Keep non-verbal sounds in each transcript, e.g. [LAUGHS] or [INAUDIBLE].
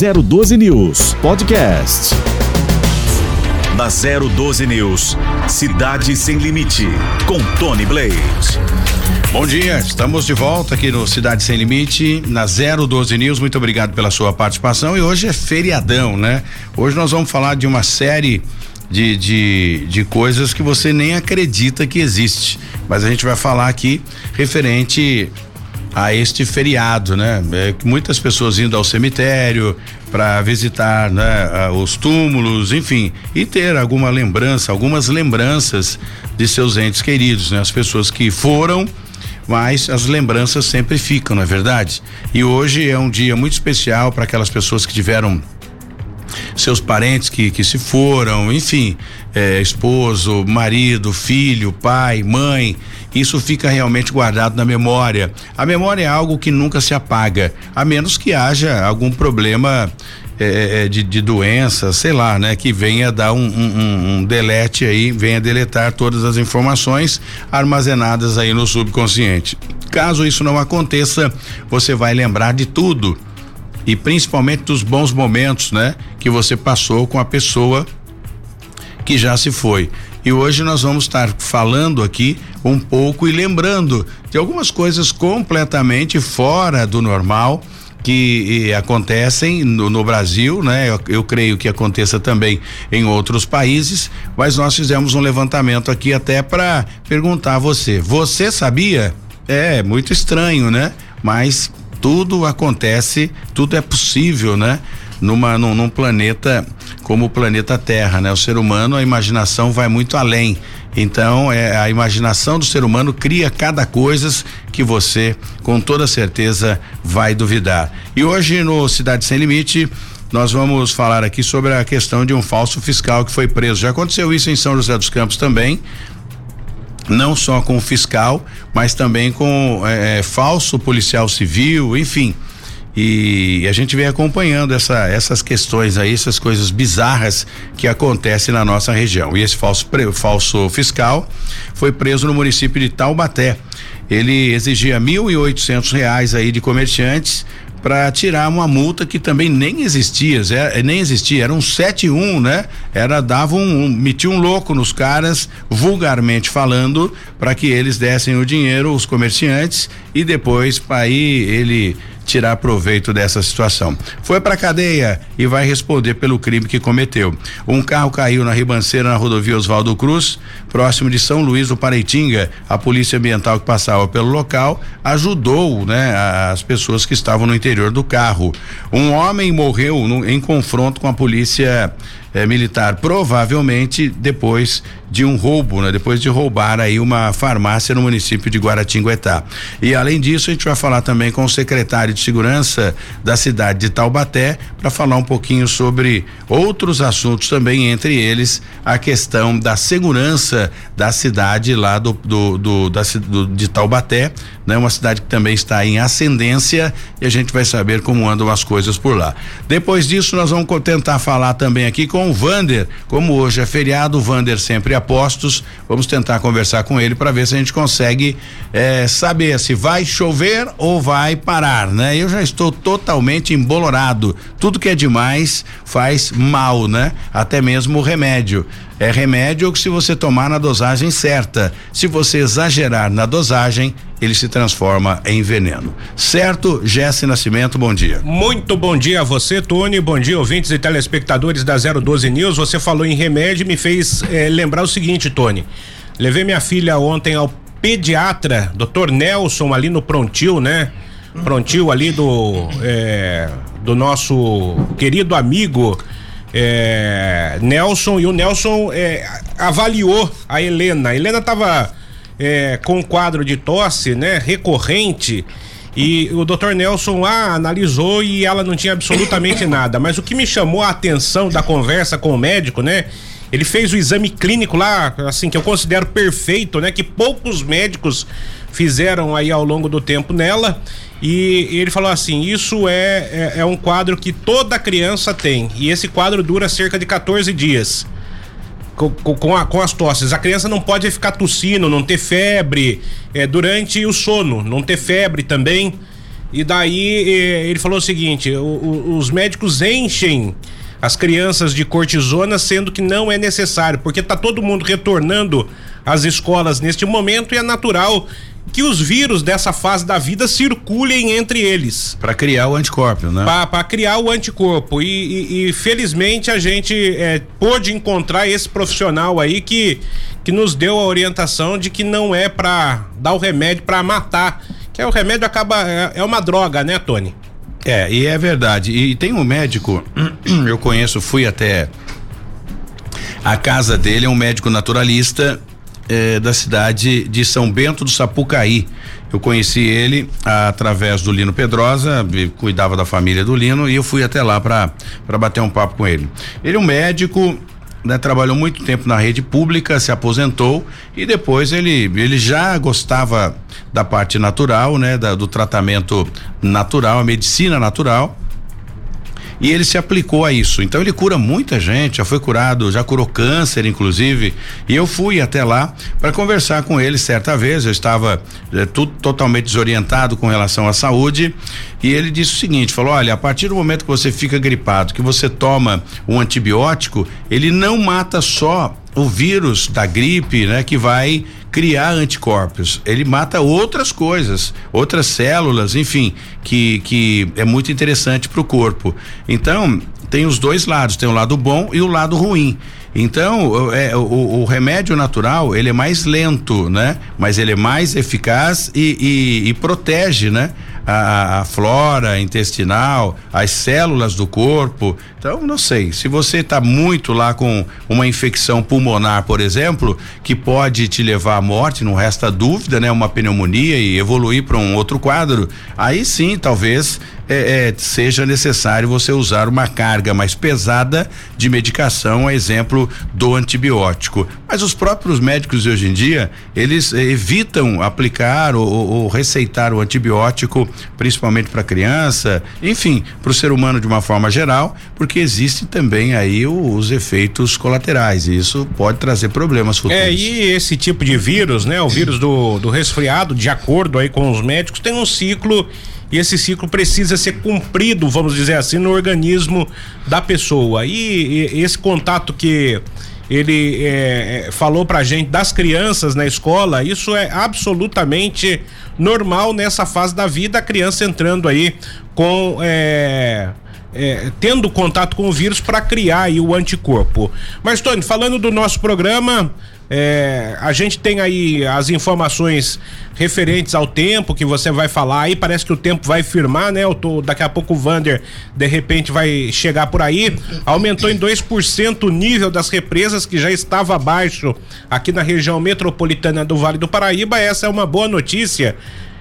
012 News Podcast. Na 012 News, Cidade Sem Limite, com Tony Blade. Bom dia, estamos de volta aqui no Cidade Sem Limite, na 012 News. Muito obrigado pela sua participação. E hoje é feriadão, né? Hoje nós vamos falar de uma série de, de, de coisas que você nem acredita que existe. Mas a gente vai falar aqui referente a este feriado, né? É, muitas pessoas indo ao cemitério para visitar, né? Os túmulos, enfim, e ter alguma lembrança, algumas lembranças de seus entes queridos, né? As pessoas que foram, mas as lembranças sempre ficam, não é verdade? E hoje é um dia muito especial para aquelas pessoas que tiveram seus parentes que, que se foram, enfim, é, esposo, marido, filho, pai, mãe, isso fica realmente guardado na memória. A memória é algo que nunca se apaga, a menos que haja algum problema é, de, de, doença, sei lá, né? Que venha dar um, um, um, delete aí, venha deletar todas as informações armazenadas aí no subconsciente. Caso isso não aconteça, você vai lembrar de tudo e principalmente dos bons momentos, né? Que você passou com a pessoa que já se foi. E hoje nós vamos estar falando aqui um pouco e lembrando de algumas coisas completamente fora do normal que acontecem no, no, Brasil, né? Eu, eu, creio que aconteça também em outros países, mas nós fizemos um levantamento aqui até para perguntar a você. Você sabia? É muito estranho, né? Mas tudo acontece, tudo é possível, né? Numa, num, num planeta como o planeta Terra, né? O ser humano, a imaginação vai muito além. Então, é, a imaginação do ser humano cria cada coisa que você, com toda certeza, vai duvidar. E hoje no Cidade Sem Limite, nós vamos falar aqui sobre a questão de um falso fiscal que foi preso. Já aconteceu isso em São José dos Campos também não só com o fiscal, mas também com é, falso policial civil, enfim. E a gente vem acompanhando essa, essas questões aí, essas coisas bizarras que acontecem na nossa região. E esse falso, falso fiscal foi preso no município de Taubaté. Ele exigia mil e oitocentos reais aí de comerciantes para tirar uma multa que também nem existia, é, nem existia, era um 71, né? Era dava um, um metia um louco nos caras, vulgarmente falando, para que eles dessem o dinheiro os comerciantes e depois aí ele tirar proveito dessa situação. Foi para cadeia e vai responder pelo crime que cometeu. Um carro caiu na ribanceira na rodovia Oswaldo Cruz, próximo de São Luís do Pareitinga. A polícia ambiental que passava pelo local ajudou, né, as pessoas que estavam no interior do carro. Um homem morreu no, em confronto com a polícia eh, militar, provavelmente depois de um roubo, né? Depois de roubar aí uma farmácia no município de Guaratinguetá. E além disso, a gente vai falar também com o secretário de segurança da cidade de Taubaté para falar um pouquinho sobre outros assuntos também, entre eles a questão da segurança da cidade lá do, do, do, da, do de Taubaté, né? Uma cidade que também está em ascendência e a gente vai saber como andam as coisas por lá. Depois disso, nós vamos tentar falar também aqui com o Vander, como hoje é feriado, o Vander sempre apostos. Vamos tentar conversar com ele para ver se a gente consegue eh, saber se vai chover ou vai parar, né? Eu já estou totalmente embolorado. Tudo que é demais faz mal, né? Até mesmo o remédio. É remédio que se você tomar na dosagem certa. Se você exagerar na dosagem, ele se transforma em veneno. Certo? Jesse Nascimento, bom dia. Muito bom dia a você, Tony. Bom dia, ouvintes e telespectadores da 012 News. Você falou em remédio e me fez eh, lembrar o seguinte, Tony. Levei minha filha ontem ao pediatra, Dr. Nelson, ali no Prontil, né? Prontil ali do eh, do nosso querido amigo é, Nelson e o Nelson é, avaliou a Helena. A Helena estava é, com um quadro de tosse, né, recorrente. E o Dr. Nelson a analisou e ela não tinha absolutamente [COUGHS] nada. Mas o que me chamou a atenção da conversa com o médico, né? Ele fez o exame clínico lá, assim, que eu considero perfeito, né? Que poucos médicos fizeram aí ao longo do tempo nela. E ele falou assim: isso é, é, é um quadro que toda criança tem. E esse quadro dura cerca de 14 dias. Com, com, a, com, as tosses. A criança não pode ficar tossindo, não ter febre é, durante o sono, não ter febre também. E daí eh, ele falou o seguinte: o, o, os médicos enchem as crianças de cortisona, sendo que não é necessário, porque está todo mundo retornando às escolas neste momento e é natural que os vírus dessa fase da vida circulem entre eles. Para criar o anticorpo, né? Para criar o anticorpo. E, e, e felizmente a gente é, pôde encontrar esse profissional aí que, que nos deu a orientação de que não é para dar o remédio para matar. Que é, o remédio acaba. É, é uma droga, né, Tony? É, e é verdade. E tem um médico, [CLEARS THROAT] eu conheço, fui até a casa dele, é um médico naturalista é, da cidade de São Bento do Sapucaí. Eu conheci ele através do Lino Pedrosa, cuidava da família do Lino e eu fui até lá para bater um papo com ele. Ele é um médico, né, trabalhou muito tempo na rede pública, se aposentou e depois ele ele já gostava da parte natural, né, da, do tratamento natural, a medicina natural e ele se aplicou a isso. Então ele cura muita gente, já foi curado, já curou câncer, inclusive. E eu fui até lá para conversar com ele certa vez. Eu estava é, tudo totalmente desorientado com relação à saúde. E ele disse o seguinte: falou, olha, a partir do momento que você fica gripado, que você toma um antibiótico, ele não mata só o vírus da gripe, né, que vai criar anticorpos. Ele mata outras coisas, outras células, enfim, que, que é muito interessante para o corpo. Então, tem os dois lados, tem o lado bom e o lado ruim. Então, é, o, o, remédio natural, ele é mais lento, né? Mas ele é mais eficaz e, e, e protege, né? A, a, flora intestinal, as células do corpo. Então, não sei, se você está muito lá com uma infecção pulmonar, por exemplo, que pode te levar à morte, não resta dúvida, né? Uma pneumonia e evoluir para um outro quadro, aí sim, talvez é, é, seja necessário você usar uma carga mais pesada de medicação, a exemplo do antibiótico. Mas os próprios médicos de hoje em dia, eles evitam aplicar ou, ou receitar o antibiótico, principalmente para criança, enfim, para o ser humano de uma forma geral, porque existem também aí os efeitos colaterais e isso pode trazer problemas futuros. É, e esse tipo de vírus, né? O vírus do, do resfriado, de acordo aí com os médicos, tem um ciclo e esse ciclo precisa ser cumprido, vamos dizer assim, no organismo da pessoa. E, e esse contato que ele é, é, falou pra gente das crianças na escola, isso é absolutamente normal nessa fase da vida, a criança entrando aí com. É, é, tendo contato com o vírus para criar aí o anticorpo. Mas, Tony, falando do nosso programa, é, a gente tem aí as informações referentes ao tempo que você vai falar aí. Parece que o tempo vai firmar, né? Eu tô, daqui a pouco o Vander de repente vai chegar por aí. Aumentou em 2% o nível das represas que já estava abaixo aqui na região metropolitana do Vale do Paraíba. Essa é uma boa notícia.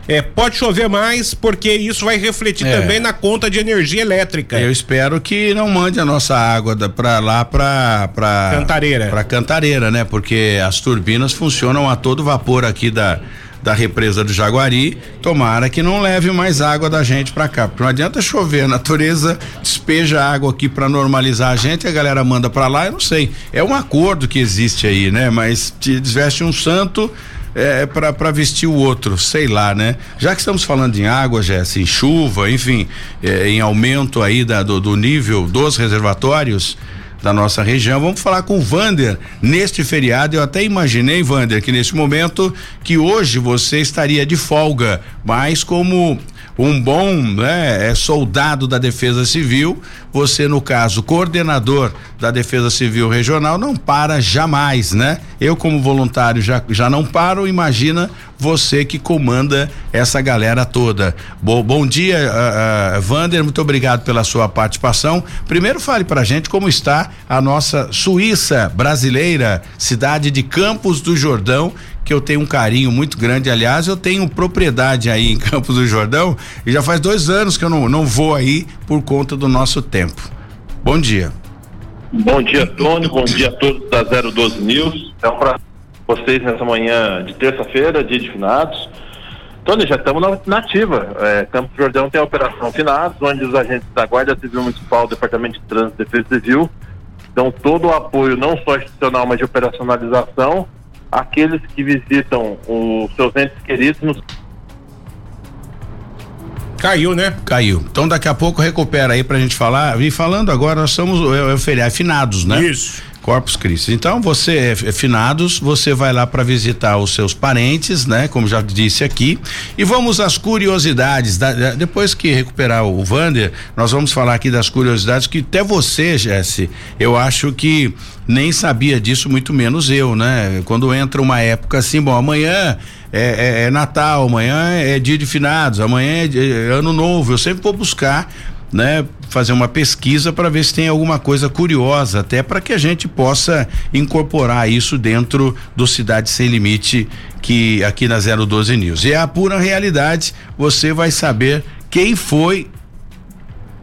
É, pode chover mais, porque isso vai refletir é. também na conta de energia elétrica. Eu espero que não mande a nossa água para lá para para Cantareira. Para Cantareira, né? Porque as turbinas funcionam a todo vapor aqui da da represa do Jaguari, tomara que não leve mais água da gente para cá, porque não adianta chover, a natureza despeja água aqui para normalizar a gente, a galera manda para lá, eu não sei. É um acordo que existe aí, né? Mas te desveste um santo, é, para vestir o outro, sei lá, né? Já que estamos falando em água, Jéssica, em chuva, enfim, é, em aumento aí da, do, do nível dos reservatórios, da nossa região. Vamos falar com o Vander neste feriado. Eu até imaginei, Vander, que neste momento que hoje você estaria de folga, mas como um bom né, é soldado da Defesa Civil, você, no caso, coordenador da Defesa Civil Regional, não para jamais, né? Eu, como voluntário, já, já não paro, imagina você que comanda essa galera toda. Bo, bom dia, uh, uh, Vander, muito obrigado pela sua participação. Primeiro fale pra gente como está a nossa Suíça brasileira, cidade de Campos do Jordão, que eu tenho um carinho muito grande. Aliás, eu tenho propriedade aí em [LAUGHS] Campos do Jordão e já faz dois anos que eu não, não vou aí por conta do nosso tempo. Bom dia. Bom dia, Tony. Bom dia a todos da 012 News. É um prazer vocês nessa manhã de terça-feira, dia de finados. Tony, já estamos na, ativa. É, Campos do Jordão tem a Operação Finados, onde os agentes da Guarda Civil Municipal, Departamento de Trânsito e Defesa Civil dão todo o apoio, não só institucional, mas de operacionalização aqueles que visitam os seus entes queridos nos Caiu, né? Caiu. Então daqui a pouco recupera aí pra gente falar. E falando agora, nós somos é, é feriado finados, né? Isso. Corpus Christi. Então, você é, é finados, você vai lá para visitar os seus parentes, né? Como já disse aqui. E vamos às curiosidades. Da, da, depois que recuperar o Vander, nós vamos falar aqui das curiosidades que até você, Jesse, eu acho que nem sabia disso, muito menos eu, né? Quando entra uma época assim, bom, amanhã é, é, é Natal, amanhã é dia de finados, amanhã é, é ano novo. Eu sempre vou buscar né, fazer uma pesquisa para ver se tem alguma coisa curiosa, até para que a gente possa incorporar isso dentro do Cidade Sem Limite, que aqui na 012 News. E é a pura realidade, você vai saber quem foi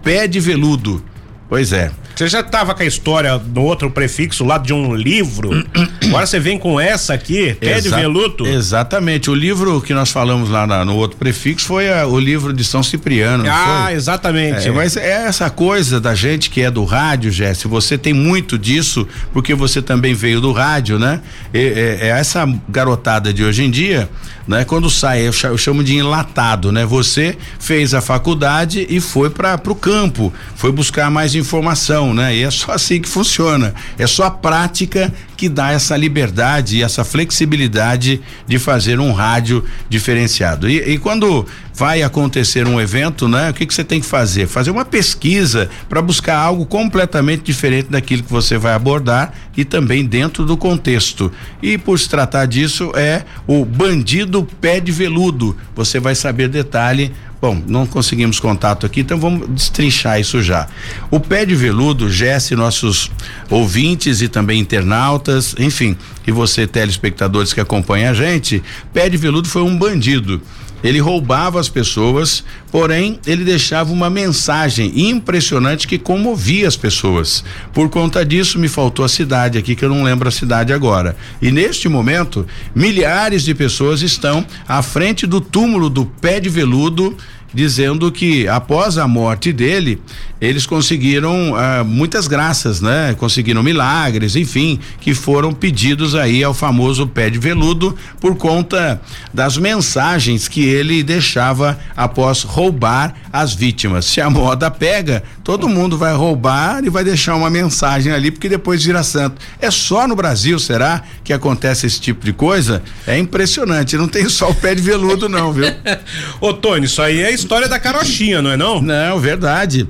pé de veludo. Pois é. Você já estava com a história no outro prefixo lá de um livro. [CLEARS THROAT] Agora você vem com essa aqui, pé de veludo. Exatamente. O livro que nós falamos lá na, no outro prefixo foi a, o livro de São Cipriano. Ah, exatamente. É, mas é essa coisa da gente que é do rádio, Jesse. Você tem muito disso, porque você também veio do rádio, né? É, é essa garotada de hoje em dia, né? Quando sai, eu chamo de enlatado, né? Você fez a faculdade e foi para o campo, foi buscar mais informação né? E é só assim que funciona. É só a prática que dá essa liberdade e essa flexibilidade de fazer um rádio diferenciado. E, e quando vai acontecer um evento, né? O que que você tem que fazer? Fazer uma pesquisa para buscar algo completamente diferente daquilo que você vai abordar e também dentro do contexto. E por se tratar disso é o bandido pé de veludo. Você vai saber detalhe Bom, não conseguimos contato aqui, então vamos destrinchar isso já. O pé de veludo, Jesse, nossos ouvintes e também internautas, enfim, e você, telespectadores que acompanham a gente, pé de veludo foi um bandido. Ele roubava as pessoas, porém ele deixava uma mensagem impressionante que comovia as pessoas. Por conta disso, me faltou a cidade aqui, que eu não lembro a cidade agora. E neste momento, milhares de pessoas estão à frente do túmulo do pé de veludo dizendo que após a morte dele, eles conseguiram ah, muitas graças, né? Conseguiram milagres, enfim, que foram pedidos aí ao famoso pé de veludo por conta das mensagens que ele deixava após roubar as vítimas. Se a moda pega, todo mundo vai roubar e vai deixar uma mensagem ali, porque depois vira santo. É só no Brasil, será que acontece esse tipo de coisa? É impressionante, não tem só o pé de veludo não, viu? [LAUGHS] Ô Tony, isso aí é história da carochinha, não é não? Não, verdade.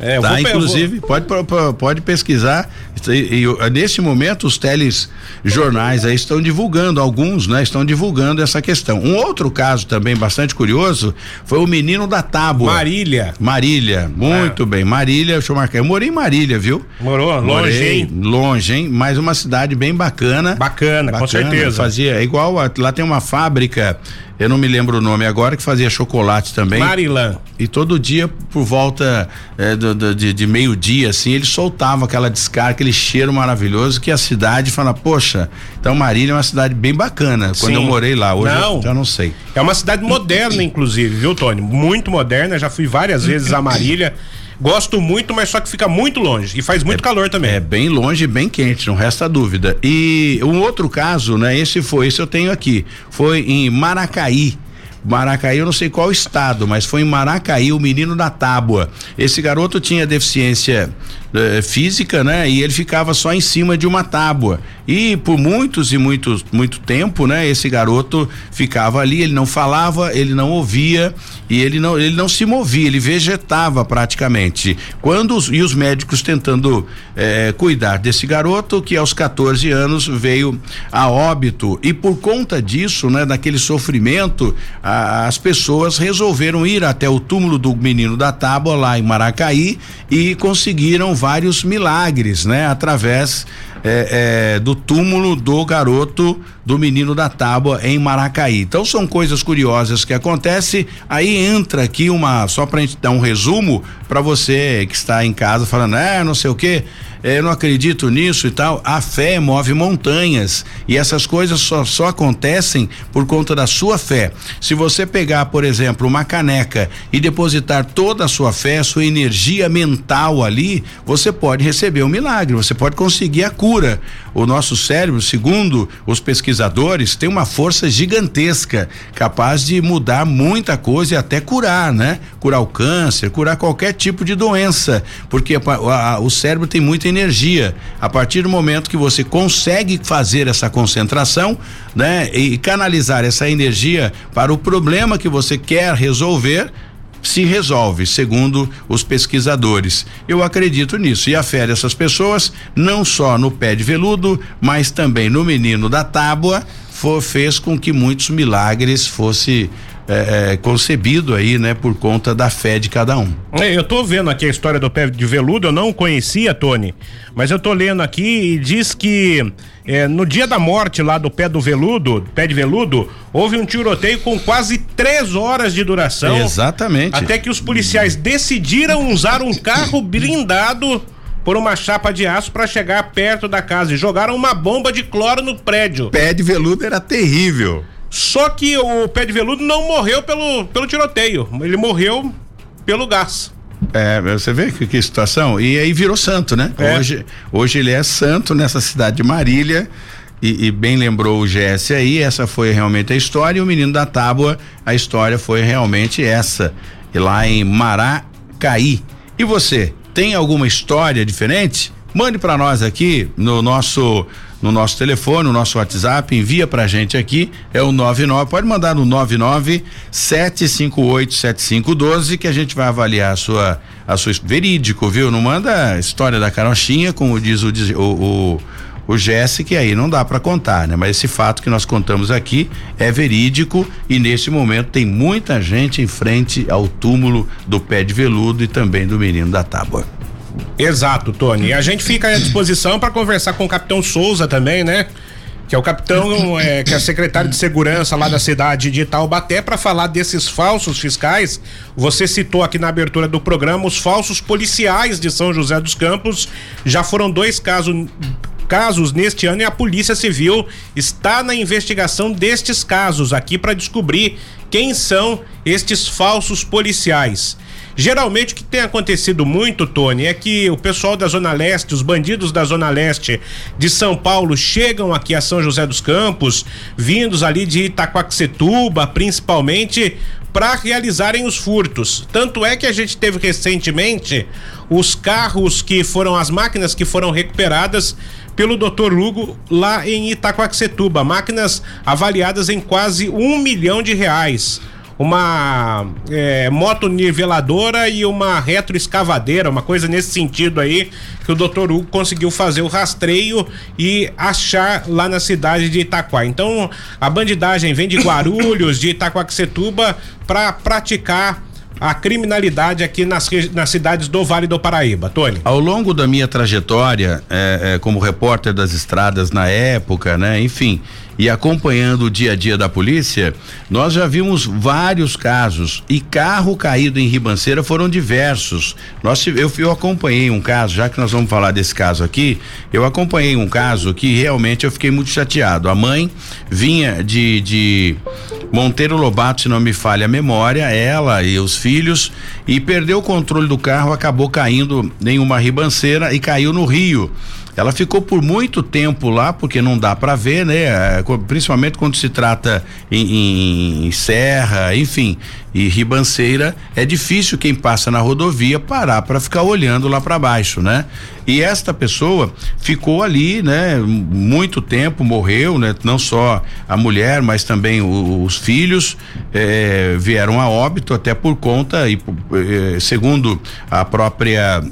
É, tá, inclusive, pode, pode pesquisar. E, e, nesse momento, os telejornais aí estão divulgando, alguns, né? Estão divulgando essa questão. Um outro caso também bastante curioso foi o menino da tábua. Marília. Marília, muito é. bem. Marília, deixa eu marcar. Eu morei em Marília, viu? Morou, longe, hein? Longe, hein? Mas uma cidade bem bacana. Bacana, bacana com certeza. Fazia, igual, lá tem uma fábrica eu não me lembro o nome agora, que fazia chocolate também. Marilã. E todo dia, por volta é, do, do, de, de meio-dia, assim, ele soltava aquela descarga, aquele cheiro maravilhoso que a cidade fala, poxa, então Marília é uma cidade bem bacana. Quando Sim. eu morei lá, hoje não. eu já não sei. É uma cidade moderna, inclusive, viu, Tony? Muito moderna, já fui várias vezes a Marília. Gosto muito, mas só que fica muito longe e faz muito é, calor também. É bem longe, bem quente, não resta dúvida. E um outro caso, né? Esse foi, esse eu tenho aqui. Foi em Maracaí. Maracaí, eu não sei qual estado, mas foi em Maracaí, o menino da tábua. Esse garoto tinha deficiência eh, física, né? E ele ficava só em cima de uma tábua. E por muitos e muitos muito tempo, né? Esse garoto ficava ali, ele não falava, ele não ouvia e ele não ele não se movia, ele vegetava praticamente. Quando os, e os médicos tentando eh, cuidar desse garoto que aos 14 anos veio a óbito e por conta disso, né? Daquele sofrimento, a, as pessoas resolveram ir até o túmulo do menino da tábua lá em Maracaí e conseguiram vários milagres, né? Através é, é, do túmulo do garoto do menino da tábua em Maracaí. Então são coisas curiosas que acontecem. Aí entra aqui uma só para gente dar um resumo para você que está em casa falando, é, não sei o que eu não acredito nisso e tal. A fé move montanhas e essas coisas só, só acontecem por conta da sua fé. Se você pegar, por exemplo, uma caneca e depositar toda a sua fé, sua energia mental ali, você pode receber um milagre, você pode conseguir a cura. O nosso cérebro, segundo os pesquisadores, tem uma força gigantesca, capaz de mudar muita coisa e até curar, né? Curar o câncer, curar qualquer tipo de doença, porque a, a, o cérebro tem muita energia. A partir do momento que você consegue fazer essa concentração, né? E canalizar essa energia para o problema que você quer resolver, se resolve, segundo os pesquisadores. Eu acredito nisso e afere essas pessoas não só no pé de veludo, mas também no menino da tábua, for, fez com que muitos milagres fosse é, é, concebido aí, né, por conta da fé de cada um. É, eu tô vendo aqui a história do pé de veludo, eu não conhecia, Tony, mas eu tô lendo aqui e diz que é, no dia da morte lá do pé do veludo, pé de veludo, houve um tiroteio com quase três horas de duração. Exatamente. Até que os policiais decidiram usar um carro blindado por uma chapa de aço para chegar perto da casa e jogaram uma bomba de cloro no prédio. Pé de veludo era terrível. Só que o pé de veludo não morreu pelo, pelo tiroteio, ele morreu pelo gás. É, você vê que, que situação? E aí virou santo, né? É. Hoje, hoje ele é santo nessa cidade de Marília. E, e, bem lembrou o GS aí, essa foi realmente a história. E o menino da tábua, a história foi realmente essa. E lá em Maracaí. E você, tem alguma história diferente? Mande para nós aqui no nosso no nosso telefone, no nosso WhatsApp, envia pra gente aqui, é o 99, pode mandar no 99 758 7512 que a gente vai avaliar a sua a sua verídico, viu? Não manda história da carochinha, como diz o o, o o Jesse, aí não dá para contar, né? Mas esse fato que nós contamos aqui é verídico e nesse momento tem muita gente em frente ao túmulo do pé de veludo e também do menino da tábua. Exato, Tony. A gente fica à disposição para conversar com o capitão Souza também, né? Que é o capitão, é, que é secretário de segurança lá da cidade de Taubaté, para falar desses falsos fiscais. Você citou aqui na abertura do programa os falsos policiais de São José dos Campos. Já foram dois casos casos neste ano e a Polícia Civil está na investigação destes casos aqui para descobrir quem são estes falsos policiais. Geralmente o que tem acontecido muito, Tony, é que o pessoal da Zona Leste, os bandidos da Zona Leste de São Paulo chegam aqui a São José dos Campos, vindos ali de Itaquaquecetuba, principalmente, para realizarem os furtos. Tanto é que a gente teve recentemente os carros que foram as máquinas que foram recuperadas pelo Dr. Lugo lá em Itaquaquecetuba, máquinas avaliadas em quase um milhão de reais uma é, moto niveladora e uma retroescavadeira, uma coisa nesse sentido aí, que o doutor Hugo conseguiu fazer o rastreio e achar lá na cidade de Itaquá. Então, a bandidagem vem de Guarulhos, de Itaquaquecetuba, para praticar a criminalidade aqui nas, nas cidades do Vale do Paraíba. Tony. Ao longo da minha trajetória é, é, como repórter das estradas na época, né? Enfim, e acompanhando o dia a dia da polícia, nós já vimos vários casos e carro caído em ribanceira foram diversos. Nós eu, eu acompanhei um caso, já que nós vamos falar desse caso aqui, eu acompanhei um caso que realmente eu fiquei muito chateado. A mãe vinha de, de Monteiro Lobato, se não me falha a memória, ela e os filhos, e perdeu o controle do carro, acabou caindo em uma ribanceira e caiu no rio. Ela ficou por muito tempo lá, porque não dá para ver, né? É, principalmente quando se trata em, em, em, serra, enfim, e ribanceira, é difícil quem passa na rodovia parar para ficar olhando lá para baixo, né? E esta pessoa ficou ali, né? Muito tempo, morreu, né? Não só a mulher, mas também o, os filhos eh, vieram a óbito até por conta e eh, segundo a própria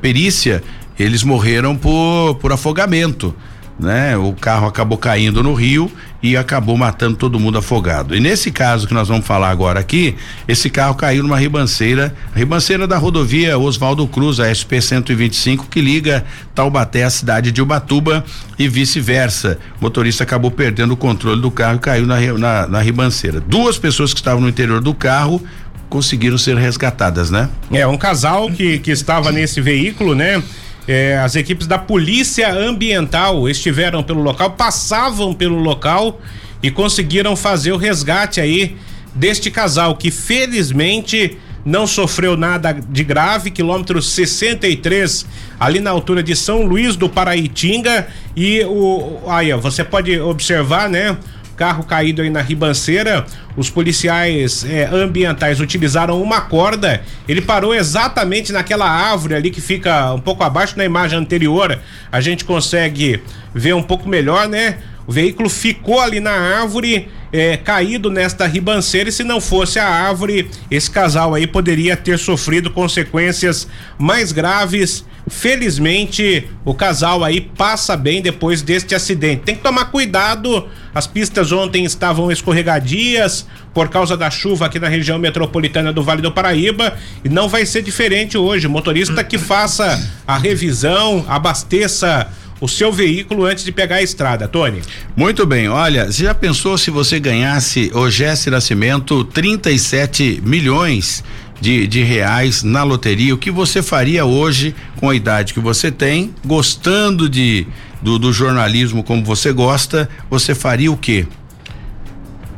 perícia eles morreram por, por afogamento. Né? O carro acabou caindo no rio e acabou matando todo mundo afogado. E nesse caso que nós vamos falar agora aqui, esse carro caiu numa ribanceira, ribanceira da rodovia Oswaldo Cruz, a SP 125, que liga Taubaté à cidade de Ubatuba e vice-versa. O motorista acabou perdendo o controle do carro e caiu na, na, na ribanceira. Duas pessoas que estavam no interior do carro conseguiram ser resgatadas, né? É, um casal que, que estava nesse veículo, né? É, as equipes da Polícia Ambiental estiveram pelo local, passavam pelo local e conseguiram fazer o resgate aí deste casal que felizmente não sofreu nada de grave, quilômetro 63, ali na altura de São Luís do Paraitinga. E o. Aí, ó, você pode observar, né? carro caído aí na ribanceira. Os policiais eh, ambientais utilizaram uma corda. Ele parou exatamente naquela árvore ali que fica um pouco abaixo na imagem anterior. A gente consegue ver um pouco melhor, né? O veículo ficou ali na árvore, é, caído nesta ribanceira, e se não fosse a árvore, esse casal aí poderia ter sofrido consequências mais graves. Felizmente, o casal aí passa bem depois deste acidente. Tem que tomar cuidado. As pistas ontem estavam escorregadias por causa da chuva aqui na região metropolitana do Vale do Paraíba e não vai ser diferente hoje. motorista que faça a revisão, abasteça o seu veículo antes de pegar a estrada, Tony. Muito bem, olha, você já pensou se você ganhasse o Jesse Nascimento 37 milhões de, de reais na loteria? O que você faria hoje com a idade que você tem, gostando de do, do jornalismo como você gosta, você faria o quê?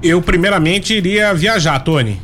Eu primeiramente iria viajar, Tony.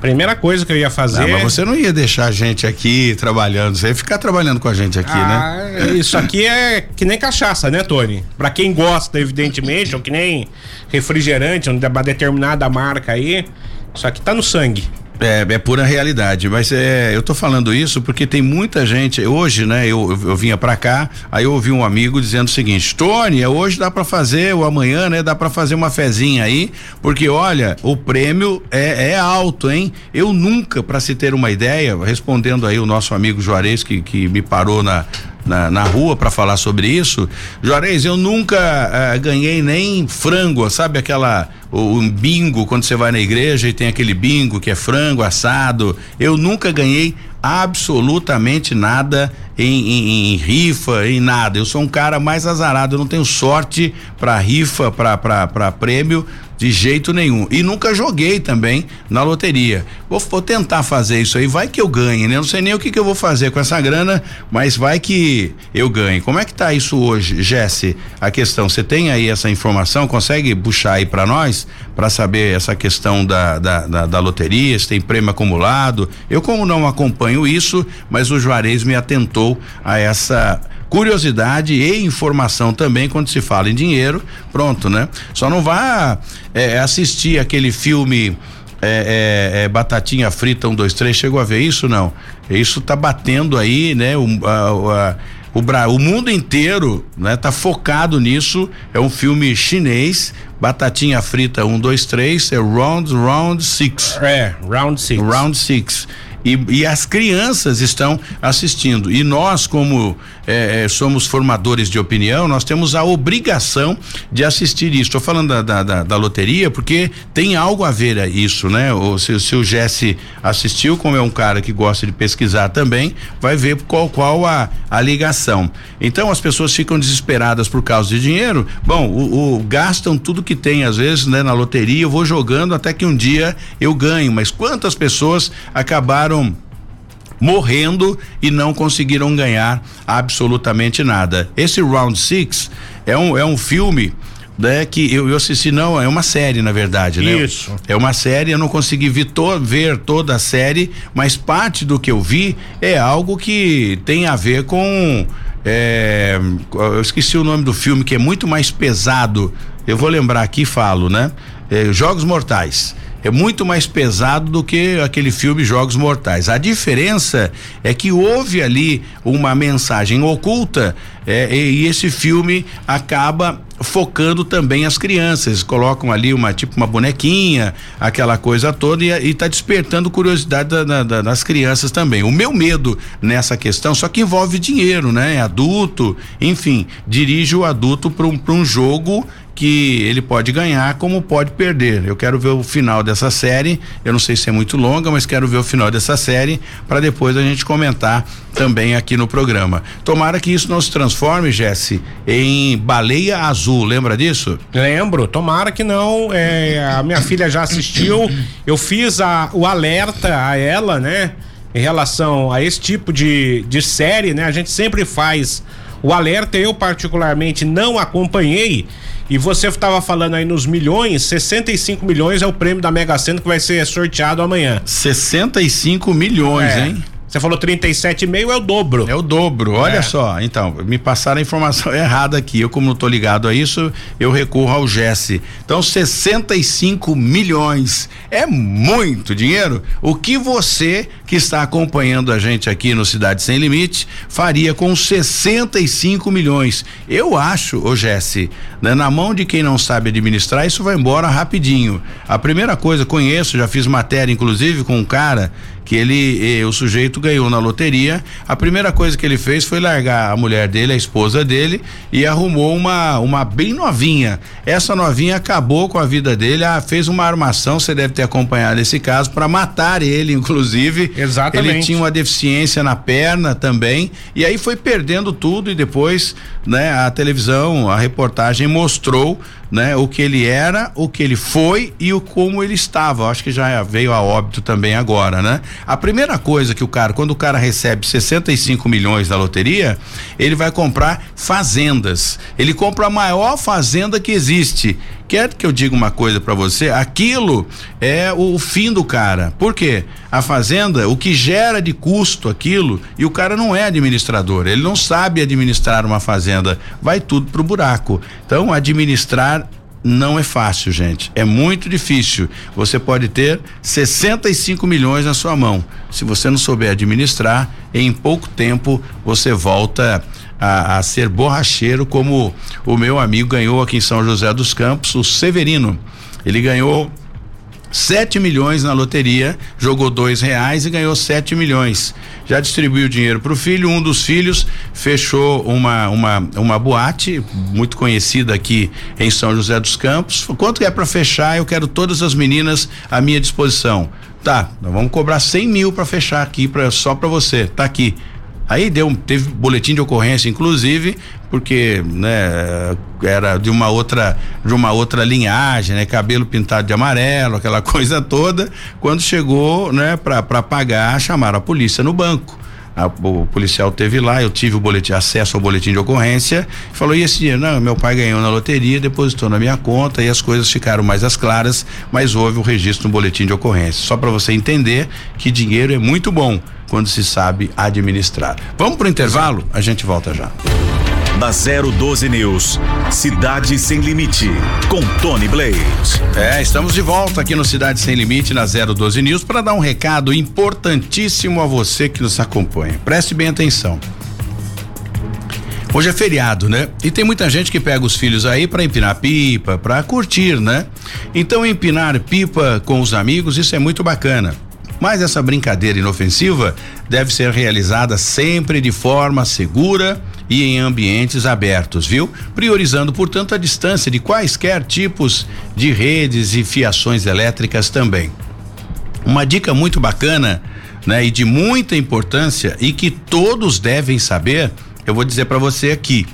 Primeira coisa que eu ia fazer. Não, mas você não ia deixar a gente aqui trabalhando, você ia ficar trabalhando com a gente aqui, né? ah, né? Isso aqui é que nem cachaça, né, Tony? Pra quem gosta, evidentemente, ou que nem refrigerante, uma determinada marca aí. Isso aqui tá no sangue. É, é pura realidade, mas é, eu tô falando isso porque tem muita gente, hoje, né, eu, eu, eu vinha para cá, aí eu ouvi um amigo dizendo o seguinte, Tony, é hoje dá para fazer, ou amanhã, né, dá para fazer uma fezinha aí, porque olha, o prêmio é, é alto, hein? Eu nunca, para se ter uma ideia, respondendo aí o nosso amigo Juarez que, que me parou na, na, na rua para falar sobre isso. Juarez, eu nunca uh, ganhei nem frango, sabe aquela o, um bingo quando você vai na igreja e tem aquele bingo que é frango assado. Eu nunca ganhei absolutamente nada em, em, em, rifa, em nada. Eu sou um cara mais azarado, eu não tenho sorte para rifa, para prêmio de jeito nenhum. E nunca joguei também na loteria. Vou, vou, tentar fazer isso aí, vai que eu ganhe, né? Não sei nem o que, que eu vou fazer com essa grana, mas vai que eu ganhe. Como é que tá isso hoje, Jesse? A questão, você tem aí essa informação? Consegue puxar aí para nós para saber essa questão da, da, da, da loteria, se tem prêmio acumulado? Eu, como não acompanho isso, mas o Juarez me atentou a essa curiosidade e informação também quando se fala em dinheiro, pronto, né? Só não vá é, assistir aquele filme é, é, é, Batatinha Frita um, dois, três, chegou a ver isso não? Isso tá batendo aí, né? O, a, a, o, Bra o mundo inteiro, né? Tá focado nisso, é um filme chinês, Batatinha Frita um, dois, três, é Round, Round Six. É, Round Six. Round Six. E, e as crianças estão assistindo. E nós, como é, é, somos formadores de opinião, nós temos a obrigação de assistir isso. Estou falando da, da, da, da, loteria porque tem algo a ver a isso, né? O, se, se o Jesse assistiu, como é um cara que gosta de pesquisar também, vai ver qual qual a, a ligação. Então as pessoas ficam desesperadas por causa de dinheiro. Bom, o, o gastam tudo que tem às vezes, né? Na loteria, eu vou jogando até que um dia eu ganho. Mas quantas pessoas acabaram morrendo e não conseguiram ganhar absolutamente nada. Esse Round Six é um, é um filme né, que eu, eu assisti, não, é uma série, na verdade, né? Isso. É uma série, eu não consegui ver, to, ver toda a série, mas parte do que eu vi é algo que tem a ver com. É, eu esqueci o nome do filme, que é muito mais pesado. Eu vou lembrar aqui e falo, né? É, Jogos Mortais é muito mais pesado do que aquele filme Jogos Mortais. A diferença é que houve ali uma mensagem oculta é, e esse filme acaba focando também as crianças, colocam ali uma tipo uma bonequinha, aquela coisa toda e, está despertando curiosidade da, da, das crianças também. O meu medo nessa questão só que envolve dinheiro, né? É adulto, enfim, dirige o adulto para um, um jogo que ele pode ganhar como pode perder. Eu quero ver o final dessa série. Eu não sei se é muito longa, mas quero ver o final dessa série para depois a gente comentar também aqui no programa. Tomara que isso não se transforme, Jesse, em baleia azul. Lembra disso? Lembro. Tomara que não. É, a minha filha já assistiu. Eu fiz a, o alerta a ela, né? Em relação a esse tipo de, de série, né? A gente sempre faz o alerta. Eu particularmente não acompanhei E você estava falando aí nos milhões, 65 milhões é o prêmio da Mega Sena que vai ser sorteado amanhã. 65 milhões, É. hein? Você falou 37,5 é o dobro. É o dobro, olha É. só. Então, me passaram a informação [LAUGHS] errada aqui. Eu, como não tô ligado a isso, eu recorro ao Jesse. Então, 65 milhões. É muito dinheiro. O que você que está acompanhando a gente aqui no Cidade Sem Limite faria com 65 milhões? Eu acho, ô Jesse, né, na mão de quem não sabe administrar, isso vai embora rapidinho. A primeira coisa, conheço, já fiz matéria, inclusive, com um cara que ele, eh, o sujeito ganhou na loteria. A primeira coisa que ele fez foi largar a mulher dele, a esposa dele, e arrumou uma, uma bem novinha. Essa novinha acabou com a vida dele, ah, fez uma armação, você deve ter acompanhado esse caso, para matar ele, [LAUGHS] inclusive. Exatamente. Ele tinha uma deficiência na perna também, e aí foi perdendo tudo, e depois, né, a televisão, a reportagem mostrou né, o que ele era, o que ele foi e o como ele estava. Acho que já veio a óbito também agora, né? A primeira coisa que o cara, quando o cara recebe 65 milhões da loteria, ele vai comprar fazendas. Ele compra a maior fazenda que existe. Quer que eu diga uma coisa para você? Aquilo é o, o fim do cara. Por quê? A fazenda, o que gera de custo aquilo, e o cara não é administrador, ele não sabe administrar uma fazenda, vai tudo pro buraco. Então, administrar não é fácil, gente. É muito difícil. Você pode ter 65 milhões na sua mão. Se você não souber administrar, em pouco tempo você volta a, a ser borracheiro, como o meu amigo ganhou aqui em São José dos Campos, o Severino. Ele ganhou 7 milhões na loteria, jogou dois reais e ganhou 7 milhões. Já distribuiu dinheiro para o filho. Um dos filhos fechou uma, uma, uma boate muito conhecida aqui em São José dos Campos. Quanto é para fechar? Eu quero todas as meninas à minha disposição. Tá, nós vamos cobrar 100 mil para fechar aqui pra, só para você. Tá aqui. Aí deu, teve boletim de ocorrência, inclusive, porque, né, era de uma outra, de uma outra linhagem, né, cabelo pintado de amarelo, aquela [LAUGHS] coisa toda. Quando chegou, né, para pagar, chamaram a polícia no banco. A- o policial teve lá, eu tive o boletim, acesso ao boletim de ocorrência, falou: e esse dinheiro? Não, meu pai ganhou na loteria, depositou na minha conta e as coisas ficaram mais às claras, mas houve o registro no boletim de ocorrência. Só para você entender que dinheiro é muito bom quando se sabe administrar. Vamos pro intervalo? A gente volta já. Na 012 News, Cidade Sem Limite, com Tony Blade. É, estamos de volta aqui no Cidade Sem Limite, na 012 News, para dar um recado importantíssimo a você que nos acompanha. Preste bem atenção. Hoje é feriado, né? E tem muita gente que pega os filhos aí para empinar pipa, para curtir, né? Então empinar pipa com os amigos, isso é muito bacana. Mas essa brincadeira inofensiva deve ser realizada sempre de forma segura e em ambientes abertos, viu? Priorizando, portanto, a distância de quaisquer tipos de redes e fiações elétricas também. Uma dica muito bacana, né, e de muita importância e que todos devem saber, eu vou dizer para você aqui.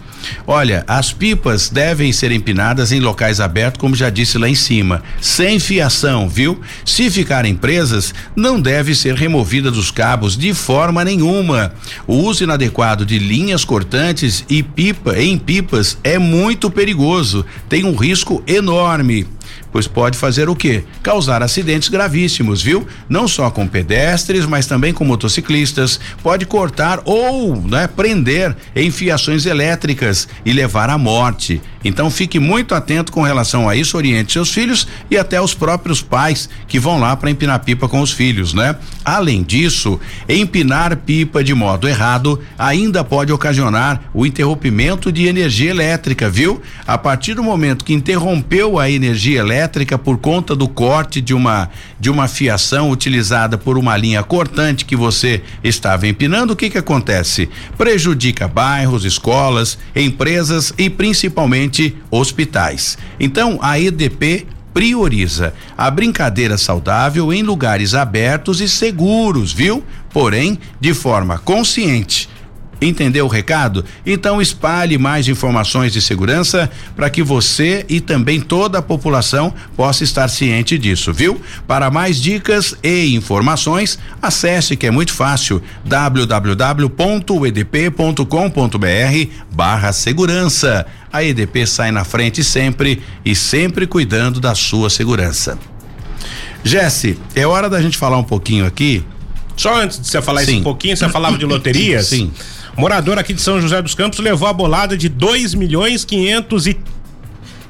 Olha, as pipas devem ser empinadas em locais abertos, como já disse lá em cima, sem fiação, viu? Se ficarem presas, não deve ser removida dos cabos de forma nenhuma. O uso inadequado de linhas cortantes e pipa em pipas é muito perigoso, tem um risco enorme pois pode fazer o quê? Causar acidentes gravíssimos, viu? Não só com pedestres, mas também com motociclistas. Pode cortar ou, né, prender em fiações elétricas e levar à morte. Então fique muito atento com relação a isso, oriente seus filhos e até os próprios pais que vão lá para empinar pipa com os filhos, né? Além disso, empinar pipa de modo errado ainda pode ocasionar o interrompimento de energia elétrica, viu? A partir do momento que interrompeu a energia elétrica por conta do corte de uma de uma fiação utilizada por uma linha cortante que você estava empinando, o que que acontece? Prejudica bairros, escolas, empresas e principalmente hospitais. Então, a EDP prioriza a brincadeira saudável em lugares abertos e seguros, viu? Porém, de forma consciente Entendeu o recado? Então espalhe mais informações de segurança para que você e também toda a população possa estar ciente disso, viu? Para mais dicas e informações, acesse que é muito fácil www.edp.com.br/barra segurança. A EDP sai na frente sempre e sempre cuidando da sua segurança. Jesse, é hora da gente falar um pouquinho aqui. Só antes de você falar Sim. isso um pouquinho, você falava de loterias. Sim. Morador aqui de São José dos Campos levou a bolada de dois milhões quinhentos e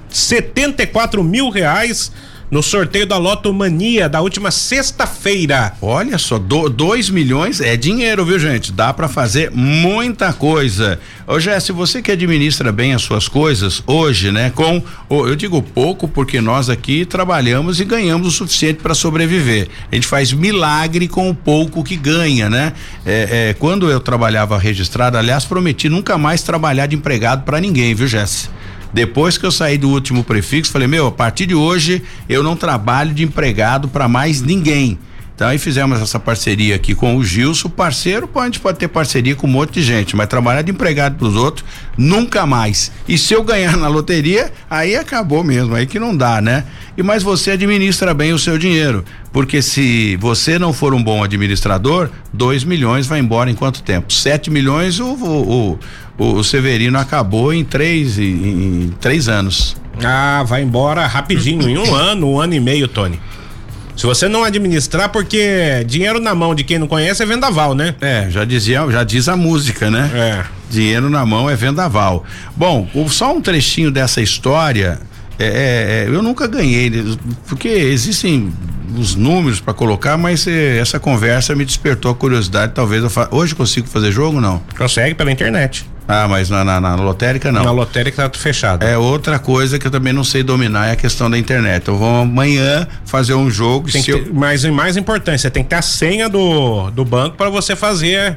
setenta e quatro mil reais no sorteio da Lotomania da última sexta-feira. Olha só, 2 milhões é dinheiro, viu, gente? Dá para fazer muita coisa. Ô, Jesse, você que administra bem as suas coisas hoje, né? Com, ô, eu digo pouco porque nós aqui trabalhamos e ganhamos o suficiente para sobreviver. A gente faz milagre com o pouco que ganha, né? É, é, quando eu trabalhava registrado, aliás, prometi nunca mais trabalhar de empregado para ninguém, viu, Jesse? Depois que eu saí do último prefixo, falei: meu, a partir de hoje eu não trabalho de empregado para mais ninguém. Então aí fizemos essa parceria aqui com o Gilson, parceiro, a gente pode ter parceria com um monte de gente, mas trabalhar de empregado pros outros, nunca mais. E se eu ganhar na loteria, aí acabou mesmo, aí que não dá, né? E mas você administra bem o seu dinheiro, porque se você não for um bom administrador, 2 milhões vai embora em quanto tempo? 7 milhões o, o, o, o Severino acabou em três, em, em três anos. Ah, vai embora rapidinho, em um [COUGHS] ano, um ano e meio, Tony. Se você não administrar, porque dinheiro na mão de quem não conhece é vendaval, né? É, já dizia, já diz a música, né? É. Dinheiro na mão é vendaval. Bom, só um trechinho dessa história. é, é, é, eu nunca ganhei, porque existem os números para colocar, mas é, essa conversa me despertou a curiosidade. Talvez eu fa... hoje consigo fazer jogo não? Consegue pela internet. Ah, mas na, na, na lotérica não. Na lotérica tá fechado. É outra coisa que eu também não sei dominar é a questão da internet. Eu vou amanhã fazer um jogo. Tem se eu... ter, mas o mais importante, você tem que ter a senha do, do banco para você fazer